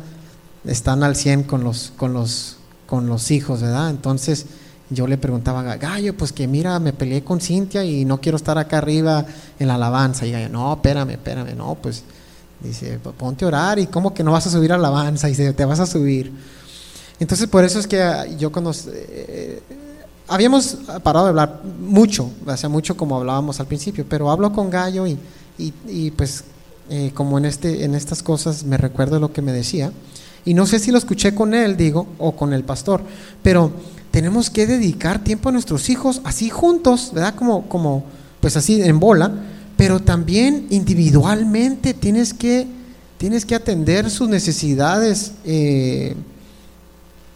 están al 100 con los, con los, con los hijos, ¿verdad? Entonces yo le preguntaba a Gallo, pues que mira, me peleé con Cintia y no quiero estar acá arriba en la alabanza. Y Gallo, no, espérame, espérame, no, pues Dice, ponte a orar y cómo que no vas a subir alabanza y te vas a subir. Entonces por eso es que ah, yo cuando... Eh, habíamos parado de hablar mucho, sea, mucho como hablábamos al principio, pero hablo con Gallo y, y, pues eh, como en, este, en estas cosas me recuerdo lo que me decía. Y no sé si lo escuché con él, digo, o con el pastor, pero tenemos que dedicar tiempo a nuestros hijos así juntos, ¿verdad? Como, como pues así en bola, pero también individualmente tienes que, tienes que atender sus necesidades eh,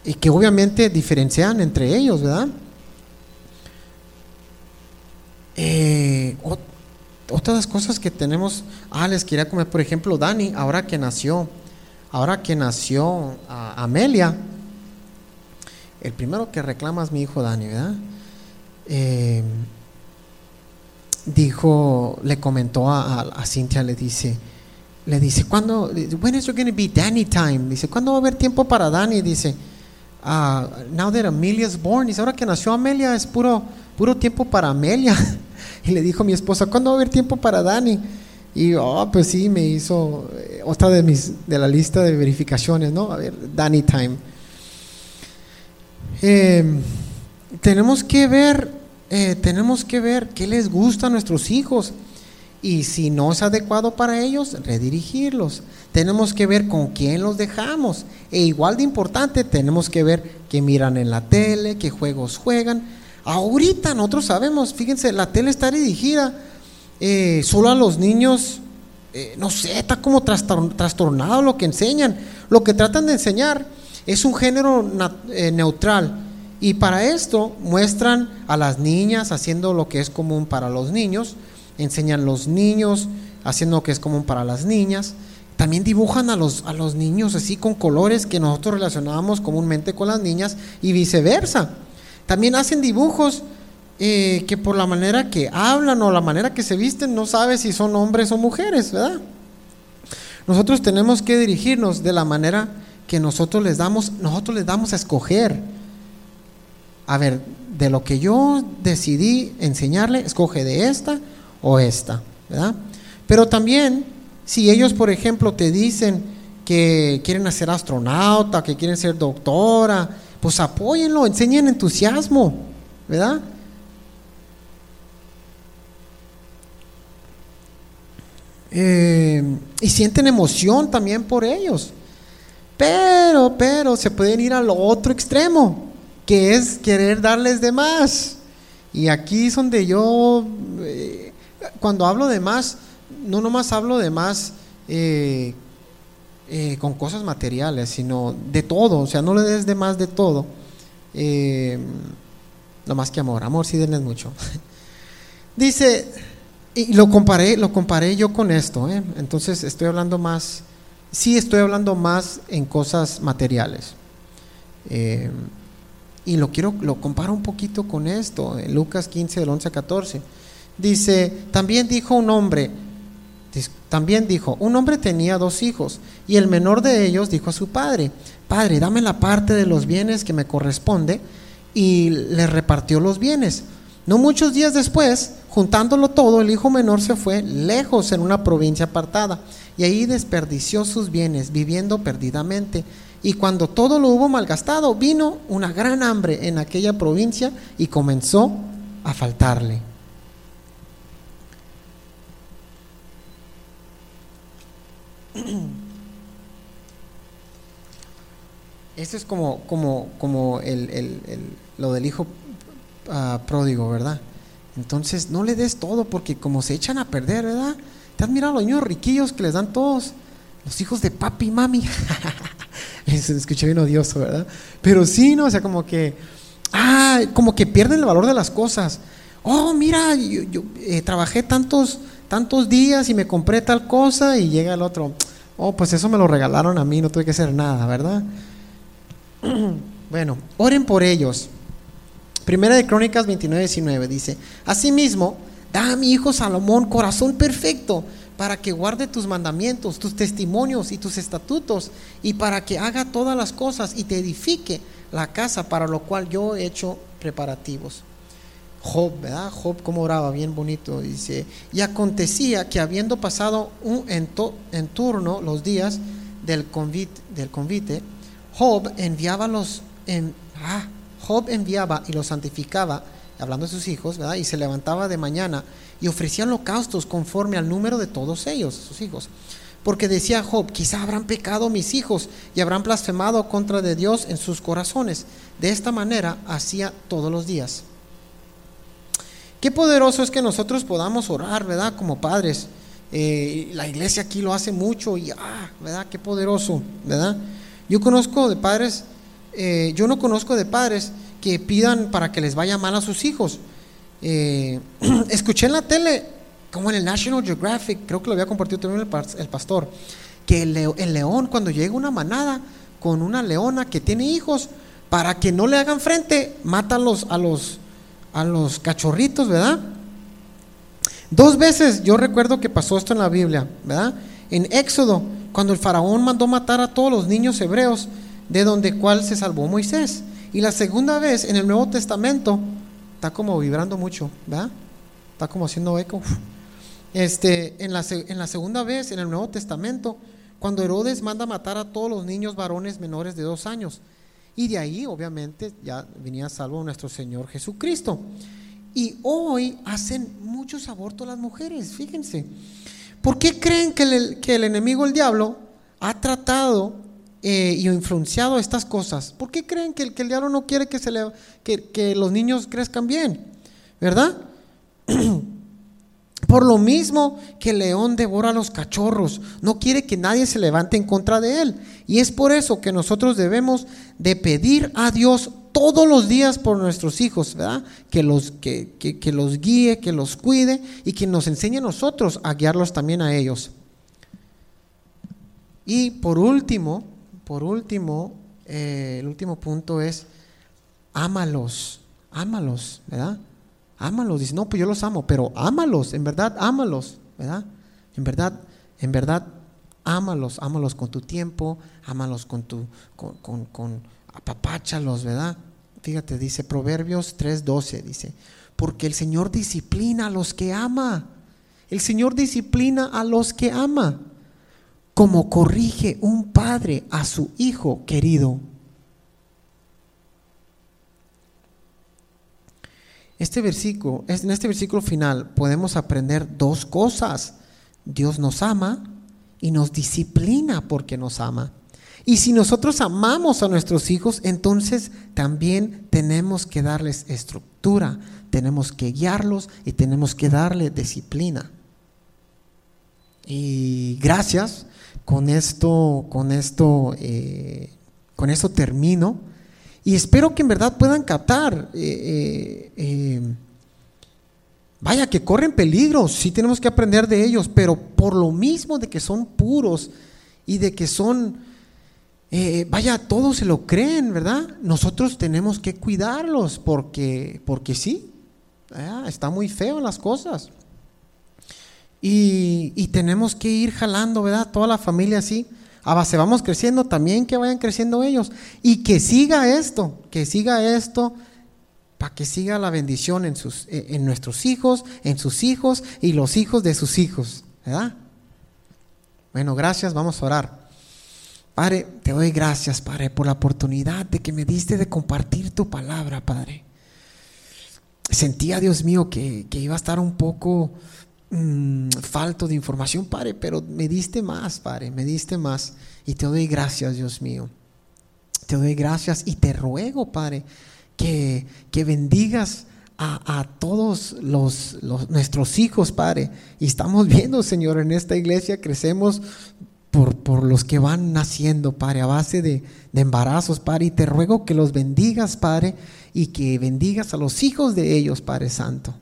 y que obviamente diferencian entre ellos, ¿verdad? Eh, otras cosas que tenemos, ah, les quería comer, por ejemplo, Dani, ahora que nació, ahora que nació Amelia, el primero que reclama es mi hijo Dani, ¿verdad? Eh, dijo, le comentó a, a, Cintia, le dice, le dice, ¿cuándo, when is there going to be Danny time? Dice, ¿cuándo va a haber tiempo para Danny? Dice, uh, now that Amelia's born, dice, ahora que nació Amelia es puro, puro tiempo para Amelia. y le dijo mi esposa, ¿cuándo va a haber tiempo para Danny? Y, oh, pues sí, me hizo eh, otra de mis, de la lista de verificaciones, ¿no? A ver, Danny time. Eh, tenemos que ver eh, tenemos que ver qué les gusta a nuestros hijos y si no es adecuado para ellos, redirigirlos. Tenemos que ver con quién los dejamos. E igual de importante, tenemos que ver qué miran en la tele, qué juegos juegan. Ahorita nosotros sabemos, fíjense, la tele está dirigida eh, solo a los niños, eh, no sé, está como trastornado lo que enseñan. Lo que tratan de enseñar es un género neutral y para esto muestran a las niñas haciendo lo que es común para los niños, enseñan los niños haciendo lo que es común para las niñas. También dibujan a los, a los niños así con colores que nosotros relacionábamos comúnmente con las niñas y viceversa. También hacen dibujos eh, que por la manera que hablan o la manera que se visten no sabe si son hombres o mujeres, ¿verdad? Nosotros tenemos que dirigirnos de la manera que nosotros les damos, nosotros les damos a escoger a ver, de lo que yo decidí enseñarle, escoge de esta o esta, ¿verdad? Pero también, si ellos, por ejemplo, te dicen que quieren ser astronauta, que quieren ser doctora, pues apóyenlo, enseñen entusiasmo, ¿verdad? Eh, y sienten emoción también por ellos. Pero, pero, se pueden ir al otro extremo que es querer darles de más. Y aquí es donde yo, eh, cuando hablo de más, no nomás hablo de más eh, eh, con cosas materiales, sino de todo, o sea, no le des de más de todo. no más que amor, amor sí denles mucho. Dice, y lo comparé, lo comparé yo con esto, entonces estoy hablando más, sí estoy hablando más en cosas materiales. Y lo quiero, lo comparo un poquito con esto, en Lucas 15, del 11 a 14. Dice, también dijo un hombre, también dijo, un hombre tenía dos hijos, y el menor de ellos dijo a su padre, Padre, dame la parte de los bienes que me corresponde, y le repartió los bienes. No muchos días después, juntándolo todo, el hijo menor se fue lejos en una provincia apartada, y ahí desperdició sus bienes, viviendo perdidamente. Y cuando todo lo hubo malgastado, vino una gran hambre en aquella provincia y comenzó a faltarle. Esto es como, como, como el, lo del hijo ah, pródigo, ¿verdad? Entonces no le des todo porque como se echan a perder, ¿verdad? ¿Te has mirado los niños riquillos que les dan todos? Los hijos de papi y mami. Se escuché bien odioso, ¿verdad? Pero sí, ¿no? O sea, como que, ah, como que pierden el valor de las cosas. Oh, mira, yo, eh, trabajé tantos, tantos días y me compré tal cosa y llega el otro. Oh, pues eso me lo regalaron a mí, no tuve que hacer nada, ¿verdad? bueno, oren por ellos. Primera de Crónicas 29, 19 dice, Asimismo, da a mi hijo Salomón corazón perfecto para que guarde tus mandamientos, tus testimonios y tus estatutos, y para que haga todas las cosas y te edifique la casa para lo cual yo he hecho preparativos. Job, ¿verdad? Job como oraba, bien bonito, dice, y acontecía que habiendo pasado un en, turno los días del convite, del convite Job enviaba los, en, ah, Job enviaba y los santificaba, hablando de sus hijos, ¿verdad? Y se levantaba de mañana y ofrecía holocaustos conforme al número de todos ellos, sus hijos. Porque decía Job, quizá habrán pecado mis hijos y habrán blasfemado contra de Dios en sus corazones. De esta manera hacía todos los días. Qué poderoso es que nosotros podamos orar, ¿verdad? Como padres. Eh, la iglesia aquí lo hace mucho y, ah, ¿verdad? Qué poderoso, ¿verdad? Yo conozco de padres eh, yo no conozco de padres que pidan para que les vaya mal a sus hijos. Eh, escuché en la tele, como en el National Geographic, creo que lo había compartido también el, pastor, que el, león cuando llega una manada con una leona que tiene hijos, para que no le hagan frente, mata a los, a los, a los cachorritos, ¿verdad? Dos veces yo recuerdo que pasó esto en la Biblia, ¿verdad? En Éxodo, cuando el faraón mandó matar a todos los niños hebreos, de donde cual se salvó Moisés. Y la segunda vez en el Nuevo Testamento, está como vibrando mucho, ¿verdad? Está como haciendo eco. Este, en, la, en la segunda vez en el Nuevo Testamento, cuando Herodes manda matar a todos los niños varones menores de dos años. Y de ahí, obviamente, ya venía salvo nuestro Señor Jesucristo. Y hoy hacen muchos abortos las mujeres, fíjense. ¿Por qué creen que el, que el enemigo, el diablo, ha tratado eh, y influenciado estas cosas, ¿por qué creen que el, que el diablo no quiere que, se le, que, que los niños crezcan bien? ¿Verdad? Por lo mismo que el león devora a los cachorros, no quiere que nadie se levante en contra de él. Y es por eso que nosotros debemos de pedir a Dios todos los días por nuestros hijos, ¿verdad? Que los, que, que, que los guíe, que los cuide y que nos enseñe a nosotros a guiarlos también a ellos. Y por último, por último, eh, el último punto es, ámalos, ámalos, ¿verdad? Ámalos, dice, no, pues yo los amo, pero ámalos, en verdad, ámalos, ¿verdad? En verdad, en verdad, ámalos, ámalos con tu tiempo, ámalos con tu, con, con, con apapáchalos, ¿verdad? Fíjate, dice Proverbios 3:12, dice, porque el Señor disciplina a los que ama. El Señor disciplina a los que ama como corrige un padre a su hijo querido. Este versículo, en este versículo final podemos aprender dos cosas. Dios nos ama y nos disciplina porque nos ama. Y si nosotros amamos a nuestros hijos, entonces también tenemos que darles estructura, tenemos que guiarlos y tenemos que darle disciplina. Y gracias con esto, con esto, eh, con esto termino. Y espero que en verdad puedan captar. Eh, eh, vaya, que corren peligro, sí tenemos que aprender de ellos, pero por lo mismo de que son puros y de que son, vaya, todos se lo creen, ¿verdad? Nosotros tenemos que cuidarlos porque, porque sí, está muy feo las cosas. Y, tenemos que ir jalando, ¿verdad? Toda la familia así. A vamos creciendo, también que vayan creciendo ellos. Y que siga esto, que siga esto, para que siga la bendición en, sus, e, en nuestros hijos, en sus hijos y los hijos de sus hijos, ¿verdad? Bueno, gracias, vamos a orar. Padre, te doy gracias, Padre, por la oportunidad de que me diste de compartir tu palabra, Padre. Sentía, Dios mío, que, que iba a estar un poco Mm, falto de información, Padre, pero me diste más, Padre, me diste más. Y te doy gracias, Dios mío. Te doy gracias y te ruego, Padre, que, que bendigas a, todos los, nuestros hijos, Padre. Y estamos viendo, Señor, en esta iglesia crecemos por, por los que van naciendo, Padre, a base de, de embarazos, Padre. Y te ruego que los bendigas, Padre, y que bendigas a los hijos de ellos, Padre Santo.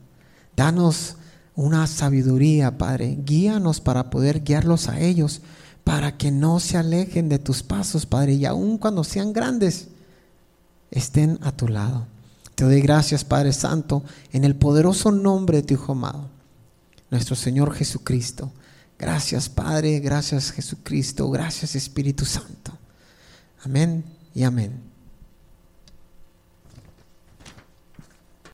Danos una sabiduría, Padre. Guíanos para poder guiarlos a ellos, para que no se alejen de tus pasos, Padre, y aun cuando sean grandes, estén a tu lado. Te doy gracias, Padre Santo, en el poderoso nombre de tu Hijo amado, nuestro Señor Jesucristo. Gracias, Padre, gracias, Jesucristo, gracias, Espíritu Santo. Amén y amén.